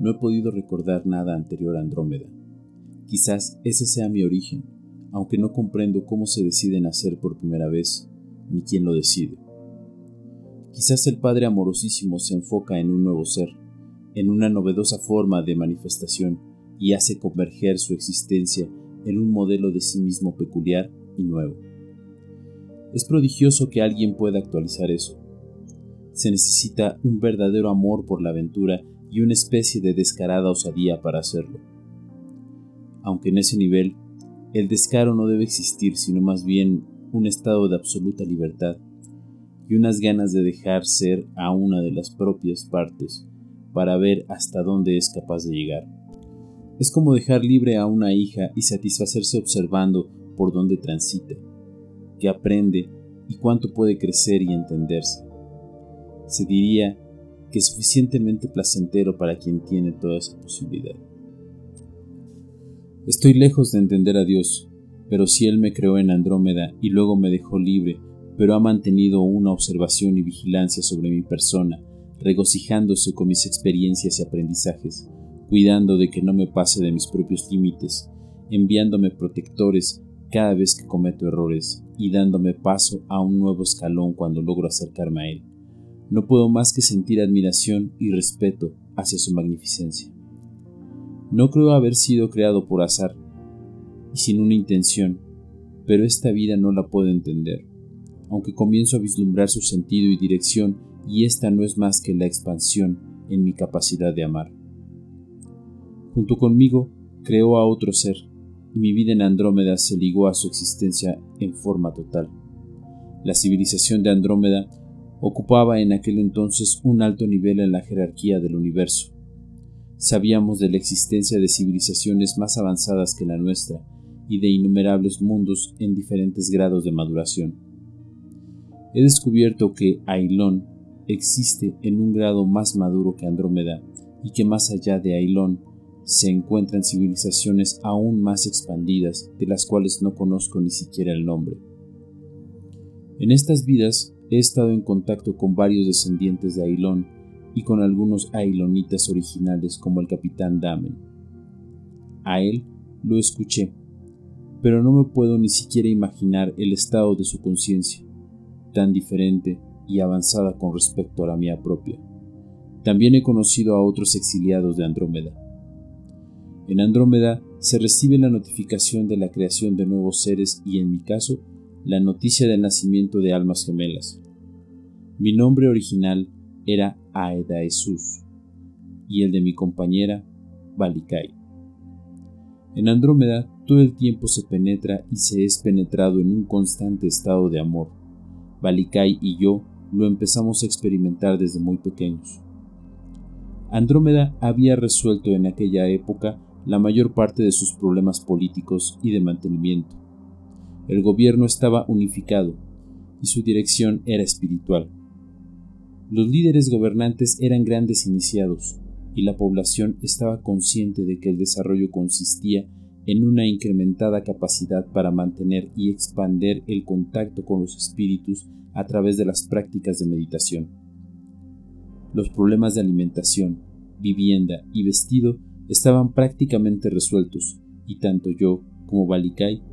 No he podido recordar nada anterior a Andrómeda. Quizás ese sea mi origen, aunque no comprendo cómo se decide nacer por primera vez, ni quién lo decide. Quizás el Padre amorosísimo se enfoca en un nuevo ser, en una novedosa forma de manifestación y hace converger su existencia en un modelo de sí mismo peculiar y nuevo. Es prodigioso que alguien pueda actualizar eso. Se necesita un verdadero amor por la aventura y una especie de descarada osadía para hacerlo. Aunque en ese nivel, el descaro no debe existir, sino más bien un estado de absoluta libertad y unas ganas de dejar ser a una de las propias partes para ver hasta dónde es capaz de llegar. Es como dejar libre a una hija y satisfacerse observando por dónde transita, que aprende y cuánto puede crecer y entenderse. Se diría que es suficientemente placentero para quien tiene toda esa posibilidad. Estoy lejos de entender a Dios, pero si Él me creó en Andrómeda y luego me dejó libre, pero ha mantenido una observación y vigilancia sobre mi persona, regocijándose con mis experiencias y aprendizajes, cuidando de que no me pase de mis propios límites, enviándome protectores cada vez que cometo errores y dándome paso a un nuevo escalón cuando logro acercarme a Él. No puedo más que sentir admiración y respeto hacia su magnificencia. No creo haber sido creado por azar y sin una intención, pero esta vida no la puedo entender, aunque comienzo a vislumbrar su sentido y dirección y esta no es más que la expansión en mi capacidad de amar. Junto conmigo creó a otro ser, y mi vida en Andrómeda se ligó a su existencia en forma total. La civilización de Andrómeda ocupaba en aquel entonces un alto nivel en la jerarquía del universo. Sabíamos de la existencia de civilizaciones más avanzadas que la nuestra y de innumerables mundos en diferentes grados de maduración. He descubierto que Ailón existe en un grado más maduro que Andrómeda y que más allá de Ailón se encuentran civilizaciones aún más expandidas de las cuales no conozco ni siquiera el nombre. En estas vidas he estado en contacto con varios descendientes de Ailón y con algunos ailonitas originales como el capitán Damen. A él lo escuché, pero no me puedo ni siquiera imaginar el estado de su conciencia, tan diferente y avanzada con respecto a la mía propia. También he conocido a otros exiliados de Andrómeda. En Andrómeda se recibe la notificación de la creación de nuevos seres y en mi caso la noticia del nacimiento de almas gemelas. Mi nombre original era Aedaesus y el de mi compañera Balikai. En Andrómeda todo el tiempo se penetra y se es penetrado en un constante estado de amor. Balikai y yo lo empezamos a experimentar desde muy pequeños. Andrómeda había resuelto en aquella época la mayor parte de sus problemas políticos y de mantenimiento. El gobierno estaba unificado y su dirección era espiritual. Los líderes gobernantes eran grandes iniciados y la población estaba consciente de que el desarrollo consistía en una incrementada capacidad para mantener y expander el contacto con los espíritus a través de las prácticas de meditación. Los problemas de alimentación, vivienda y vestido estaban prácticamente resueltos y tanto yo como Balikai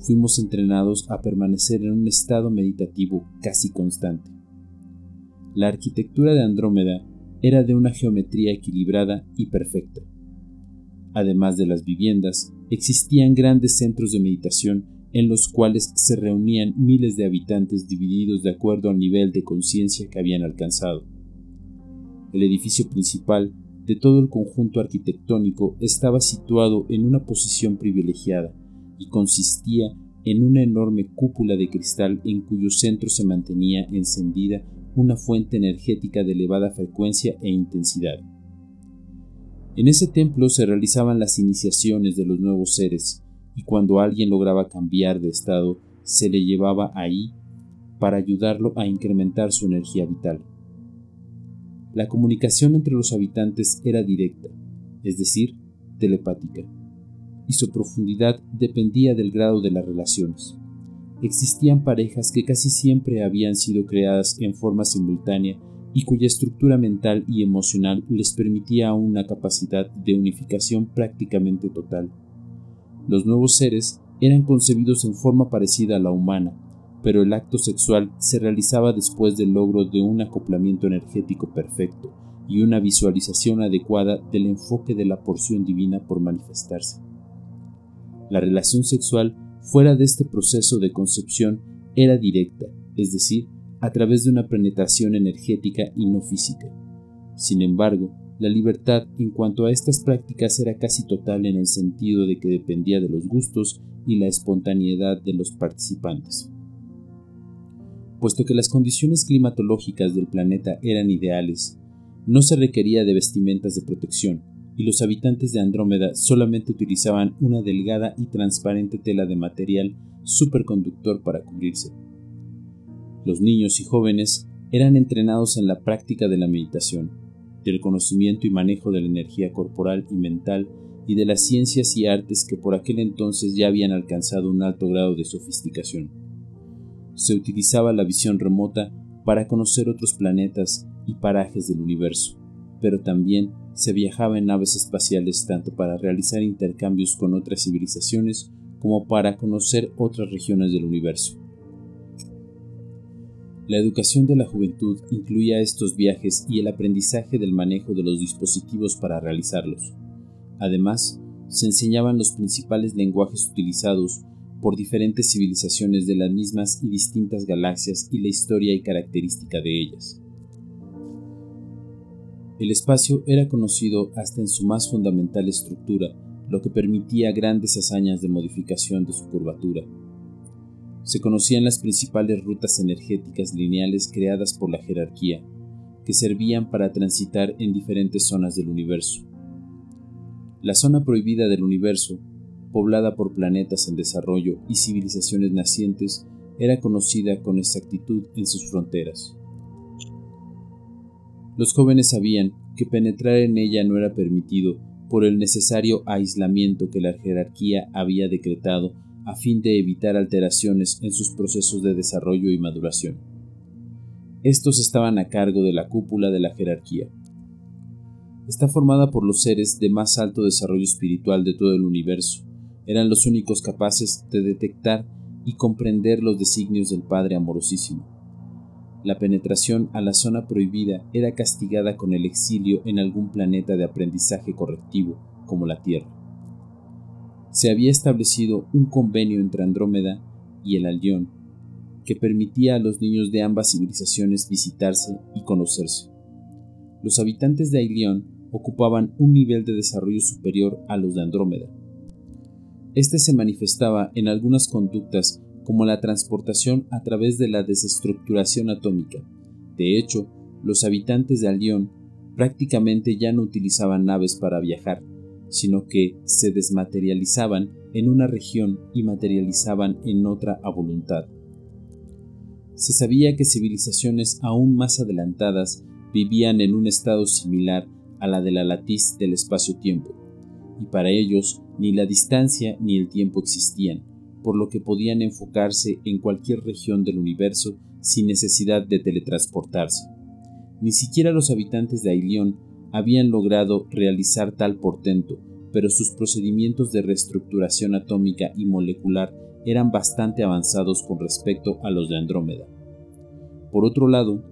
fuimos entrenados a permanecer en un estado meditativo casi constante. La arquitectura de Andrómeda era de una geometría equilibrada y perfecta. Además de las viviendas, existían grandes centros de meditación en los cuales se reunían miles de habitantes divididos de acuerdo al nivel de conciencia que habían alcanzado. El edificio principal de todo el conjunto arquitectónico estaba situado en una posición privilegiada y consistía en una enorme cúpula de cristal en cuyo centro se mantenía encendida una fuente energética de elevada frecuencia e intensidad. En ese templo se realizaban las iniciaciones de los nuevos seres, y cuando alguien lograba cambiar de estado, se le llevaba ahí para ayudarlo a incrementar su energía vital. La comunicación entre los habitantes era directa, es decir, telepática, y su profundidad dependía del grado de las relaciones existían parejas que casi siempre habían sido creadas en forma simultánea y cuya estructura mental y emocional les permitía una capacidad de unificación prácticamente total. Los nuevos seres eran concebidos en forma parecida a la humana, pero el acto sexual se realizaba después del logro de un acoplamiento energético perfecto y una visualización adecuada del enfoque de la porción divina por manifestarse. La relación sexual fuera de este proceso de concepción era directa, es decir, a través de una penetración energética y no física. Sin embargo, la libertad en cuanto a estas prácticas era casi total en el sentido de que dependía de los gustos y la espontaneidad de los participantes. Puesto que las condiciones climatológicas del planeta eran ideales, no se requería de vestimentas de protección, y los habitantes de Andrómeda solamente utilizaban una delgada y transparente tela de material superconductor para cubrirse. Los niños y jóvenes eran entrenados en la práctica de la meditación, del conocimiento y manejo de la energía corporal y mental y de las ciencias y artes que por aquel entonces ya habían alcanzado un alto grado de sofisticación. Se utilizaba la visión remota para conocer otros planetas y parajes del universo, pero también se viajaba en naves espaciales tanto para realizar intercambios con otras civilizaciones como para conocer otras regiones del universo. La educación de la juventud incluía estos viajes y el aprendizaje del manejo de los dispositivos para realizarlos. Además, se enseñaban los principales lenguajes utilizados por diferentes civilizaciones de las mismas y distintas galaxias y la historia y característica de ellas. El espacio era conocido hasta en su más fundamental estructura, lo que permitía grandes hazañas de modificación de su curvatura se conocían las principales rutas energéticas lineales creadas por la jerarquía, que servían para transitar en diferentes zonas del universo. La zona prohibida del universo, poblada por planetas en desarrollo y civilizaciones nacientes, era conocida con exactitud en sus fronteras. Los jóvenes sabían que penetrar en ella no era permitido por el necesario aislamiento que la jerarquía había decretado a fin de evitar alteraciones en sus procesos de desarrollo y maduración. Estos estaban a cargo de la cúpula de la jerarquía. Está formada por los seres de más alto desarrollo espiritual de todo el universo. Eran los únicos capaces de detectar y comprender los designios del Padre amorosísimo. La penetración a la zona prohibida era castigada con el exilio en algún planeta de aprendizaje correctivo, como la Tierra se había establecido un convenio entre Andrómeda y el Aldeón que permitía a los niños de ambas civilizaciones visitarse y conocerse. Los habitantes de Ailion ocupaban un nivel de desarrollo superior a los de Andrómeda. Este se manifestaba en algunas conductas como la transportación a través de la desestructuración atómica. De hecho, los habitantes de Aldión prácticamente ya no utilizaban naves para viajar, sino que se desmaterializaban en una región y materializaban en otra a voluntad. Se sabía que civilizaciones aún más adelantadas vivían en un estado similar a la de la latiz del espacio-tiempo, y para ellos ni la distancia ni el tiempo existían, por lo que podían enfocarse en cualquier región del universo sin necesidad de teletransportarse. Ni siquiera los habitantes de Ailion habían logrado realizar tal portento, pero sus procedimientos de reestructuración atómica y molecular eran bastante avanzados con respecto a los de Andrómeda. Por otro lado,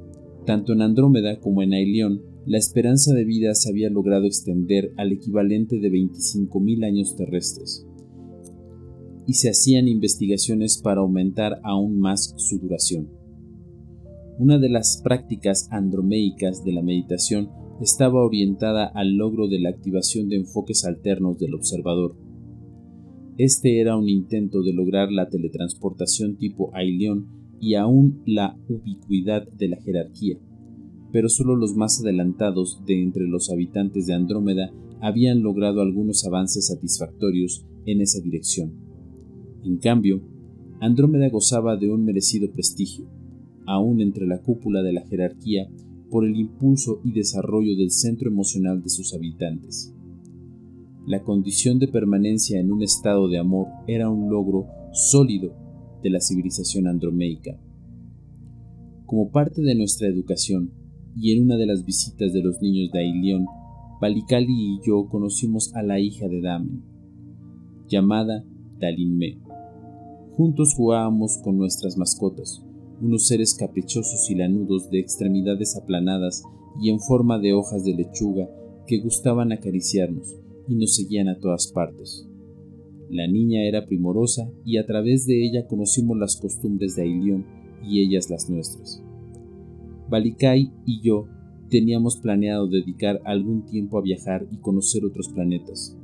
tanto en Andrómeda como en Ailion, la esperanza de vida se había logrado extender al equivalente de 25.000 años terrestres, y se hacían investigaciones para aumentar aún más su duración. Una de las prácticas andromeicas de la meditación estaba orientada al logro de la activación de enfoques alternos del observador. Este era un intento de lograr la teletransportación tipo Aileón y aún la ubicuidad de la jerarquía, pero solo los más adelantados de entre los habitantes de Andrómeda habían logrado algunos avances satisfactorios en esa dirección. En cambio, Andrómeda gozaba de un merecido prestigio, aún entre la cúpula de la jerarquía por el impulso y desarrollo del centro emocional de sus habitantes. La condición de permanencia en un estado de amor era un logro sólido de la civilización andromeica. Como parte de nuestra educación, y en una de las visitas de los niños de Ailion, Balikali y yo conocimos a la hija de Damen, llamada Dalinme. Juntos jugábamos con nuestras mascotas, unos seres caprichosos y lanudos de extremidades aplanadas y en forma de hojas de lechuga que gustaban acariciarnos y nos seguían a todas partes. La niña era primorosa y a través de ella conocimos las costumbres de Ailion y ellas las nuestras. Balikai y yo teníamos planeado dedicar algún tiempo a viajar y conocer otros planetas.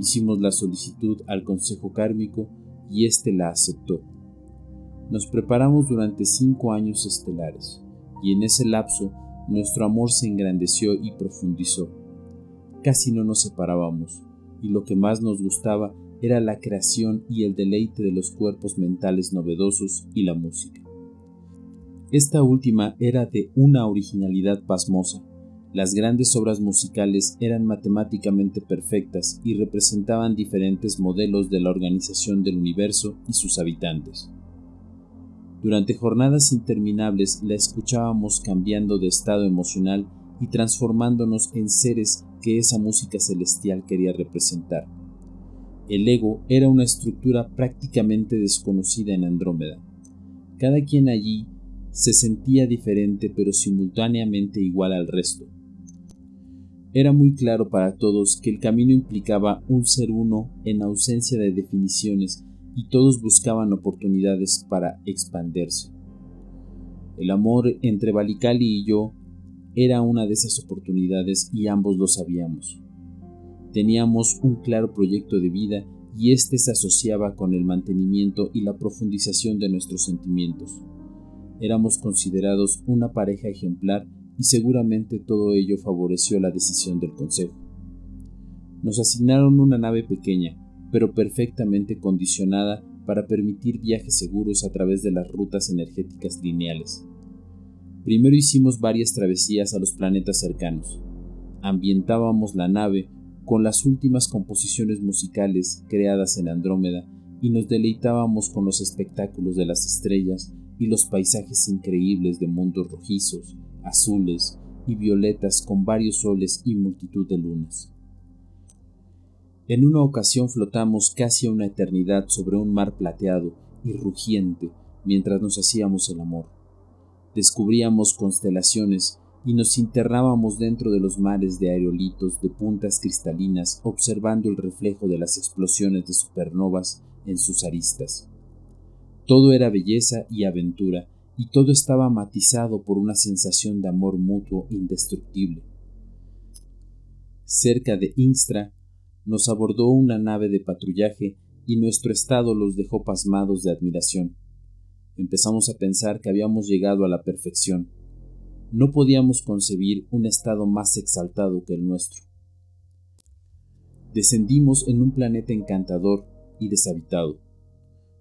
Hicimos la solicitud al Consejo Kármico y éste la aceptó. Nos preparamos durante cinco años estelares, y en ese lapso nuestro amor se engrandeció y profundizó. Casi no nos separábamos, y lo que más nos gustaba era la creación y el deleite de los cuerpos mentales novedosos y la música. Esta última era de una originalidad pasmosa. Las grandes obras musicales eran matemáticamente perfectas y representaban diferentes modelos de la organización del universo y sus habitantes. Durante jornadas interminables la escuchábamos cambiando de estado emocional y transformándonos en seres que esa música celestial quería representar. El ego era una estructura prácticamente desconocida en Andrómeda. Cada quien allí se sentía diferente pero simultáneamente igual al resto. Era muy claro para todos que el camino implicaba un ser uno en ausencia de definiciones y todos buscaban oportunidades para expandirse. El amor entre Balikali y yo era una de esas oportunidades y ambos lo sabíamos. Teníamos un claro proyecto de vida y éste se asociaba con el mantenimiento y la profundización de nuestros sentimientos. Éramos considerados una pareja ejemplar y seguramente todo ello favoreció la decisión del Consejo. Nos asignaron una nave pequeña, pero perfectamente condicionada para permitir viajes seguros a través de las rutas energéticas lineales. Primero hicimos varias travesías a los planetas cercanos. Ambientábamos la nave con las últimas composiciones musicales creadas en Andrómeda y nos deleitábamos con los espectáculos de las estrellas y los paisajes increíbles de mundos rojizos, azules y violetas con varios soles y multitud de lunas. En una ocasión flotamos casi una eternidad sobre un mar plateado y rugiente mientras nos hacíamos el amor. Descubríamos constelaciones y nos internábamos dentro de los mares de aerolitos de puntas cristalinas observando el reflejo de las explosiones de supernovas en sus aristas. Todo era belleza y aventura, y todo estaba matizado por una sensación de amor mutuo indestructible. Cerca de Instra nos abordó una nave de patrullaje y nuestro estado los dejó pasmados de admiración. Empezamos a pensar que habíamos llegado a la perfección. No podíamos concebir un estado más exaltado que el nuestro. Descendimos en un planeta encantador y deshabitado.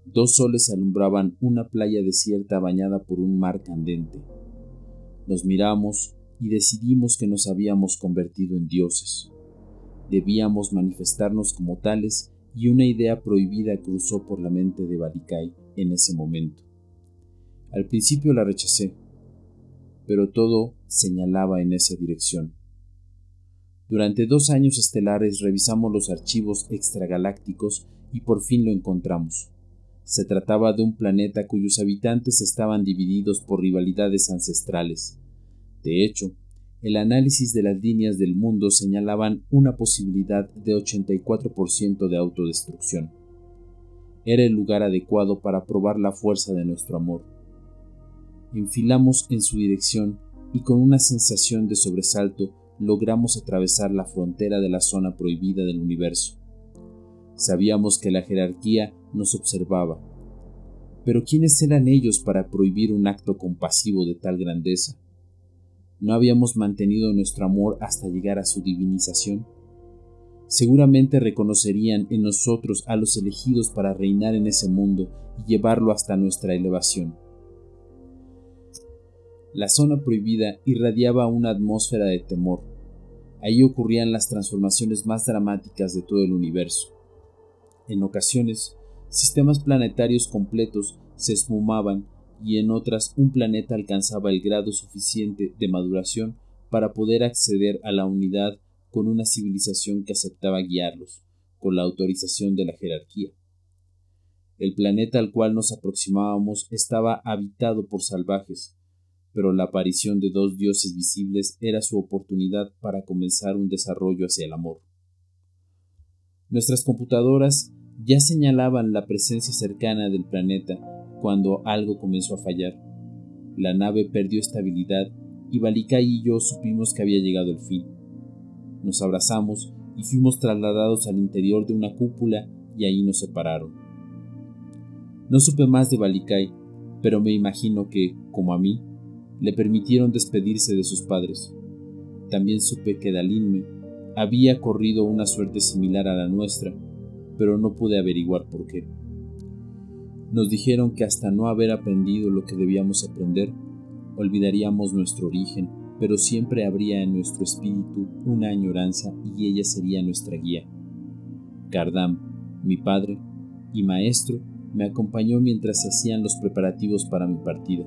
Dos soles alumbraban una playa desierta bañada por un mar candente. Nos miramos y decidimos que nos habíamos convertido en dioses. Debíamos manifestarnos como tales y una idea prohibida cruzó por la mente de Balikai en ese momento. Al principio la rechacé, pero todo señalaba en esa dirección. Durante dos años estelares revisamos los archivos extragalácticos y por fin lo encontramos. Se trataba de un planeta cuyos habitantes estaban divididos por rivalidades ancestrales. De hecho, el análisis de las líneas del mundo señalaban una posibilidad de 84% de autodestrucción. Era el lugar adecuado para probar la fuerza de nuestro amor. Enfilamos en su dirección y con una sensación de sobresalto logramos atravesar la frontera de la zona prohibida del universo. Sabíamos que la jerarquía nos observaba. Pero ¿quiénes eran ellos para prohibir un acto compasivo de tal grandeza? ¿No habíamos mantenido nuestro amor hasta llegar a su divinización? Seguramente reconocerían en nosotros a los elegidos para reinar en ese mundo y llevarlo hasta nuestra elevación. La zona prohibida irradiaba una atmósfera de temor. Ahí ocurrían las transformaciones más dramáticas de todo el universo. En ocasiones, sistemas planetarios completos se esfumaban y en otras un planeta alcanzaba el grado suficiente de maduración para poder acceder a la unidad con una civilización que aceptaba guiarlos, con la autorización de la jerarquía. El planeta al cual nos aproximábamos estaba habitado por salvajes, pero la aparición de dos dioses visibles era su oportunidad para comenzar un desarrollo hacia el amor. Nuestras computadoras ya señalaban la presencia cercana del planeta cuando algo comenzó a fallar. La nave perdió estabilidad y Balikai y yo supimos que había llegado el fin. Nos abrazamos y fuimos trasladados al interior de una cúpula y ahí nos separaron. No supe más de Balikai, pero me imagino que, como a mí, le permitieron despedirse de sus padres. También supe que Dalinme había corrido una suerte similar a la nuestra, pero no pude averiguar por qué. Nos dijeron que hasta no haber aprendido lo que debíamos aprender, olvidaríamos nuestro origen, pero siempre habría en nuestro espíritu una añoranza y ella sería nuestra guía. Kardam, mi padre y maestro, me acompañó mientras se hacían los preparativos para mi partida.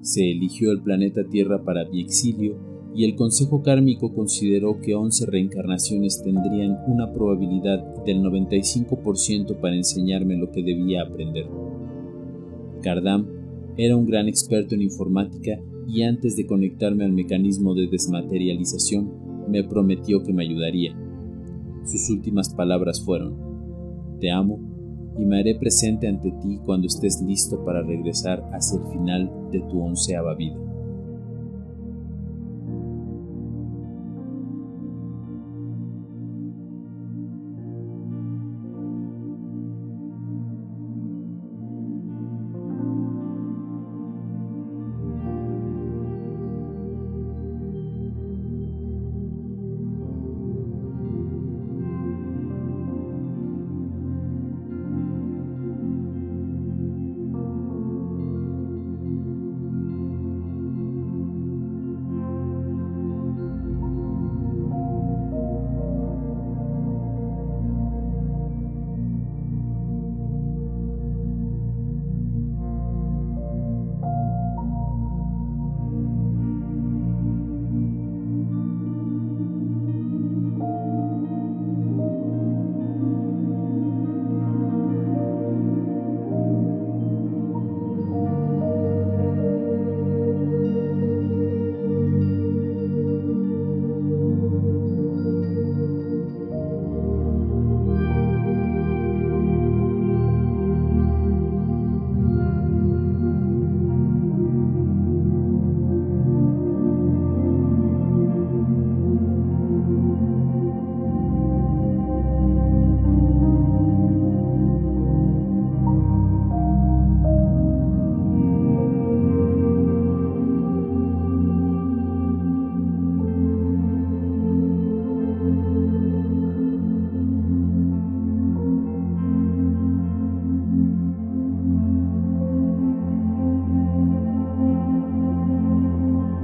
Se eligió el planeta Tierra para mi exilio y el Consejo Kármico consideró que 11 reencarnaciones tendrían una probabilidad del 95% para enseñarme lo que debía aprender. Kardam era un gran experto en informática y antes de conectarme al mecanismo de desmaterialización me prometió que me ayudaría. Sus últimas palabras fueron, Te amo y me haré presente ante ti cuando estés listo para regresar hacia el final de tu onceava vida.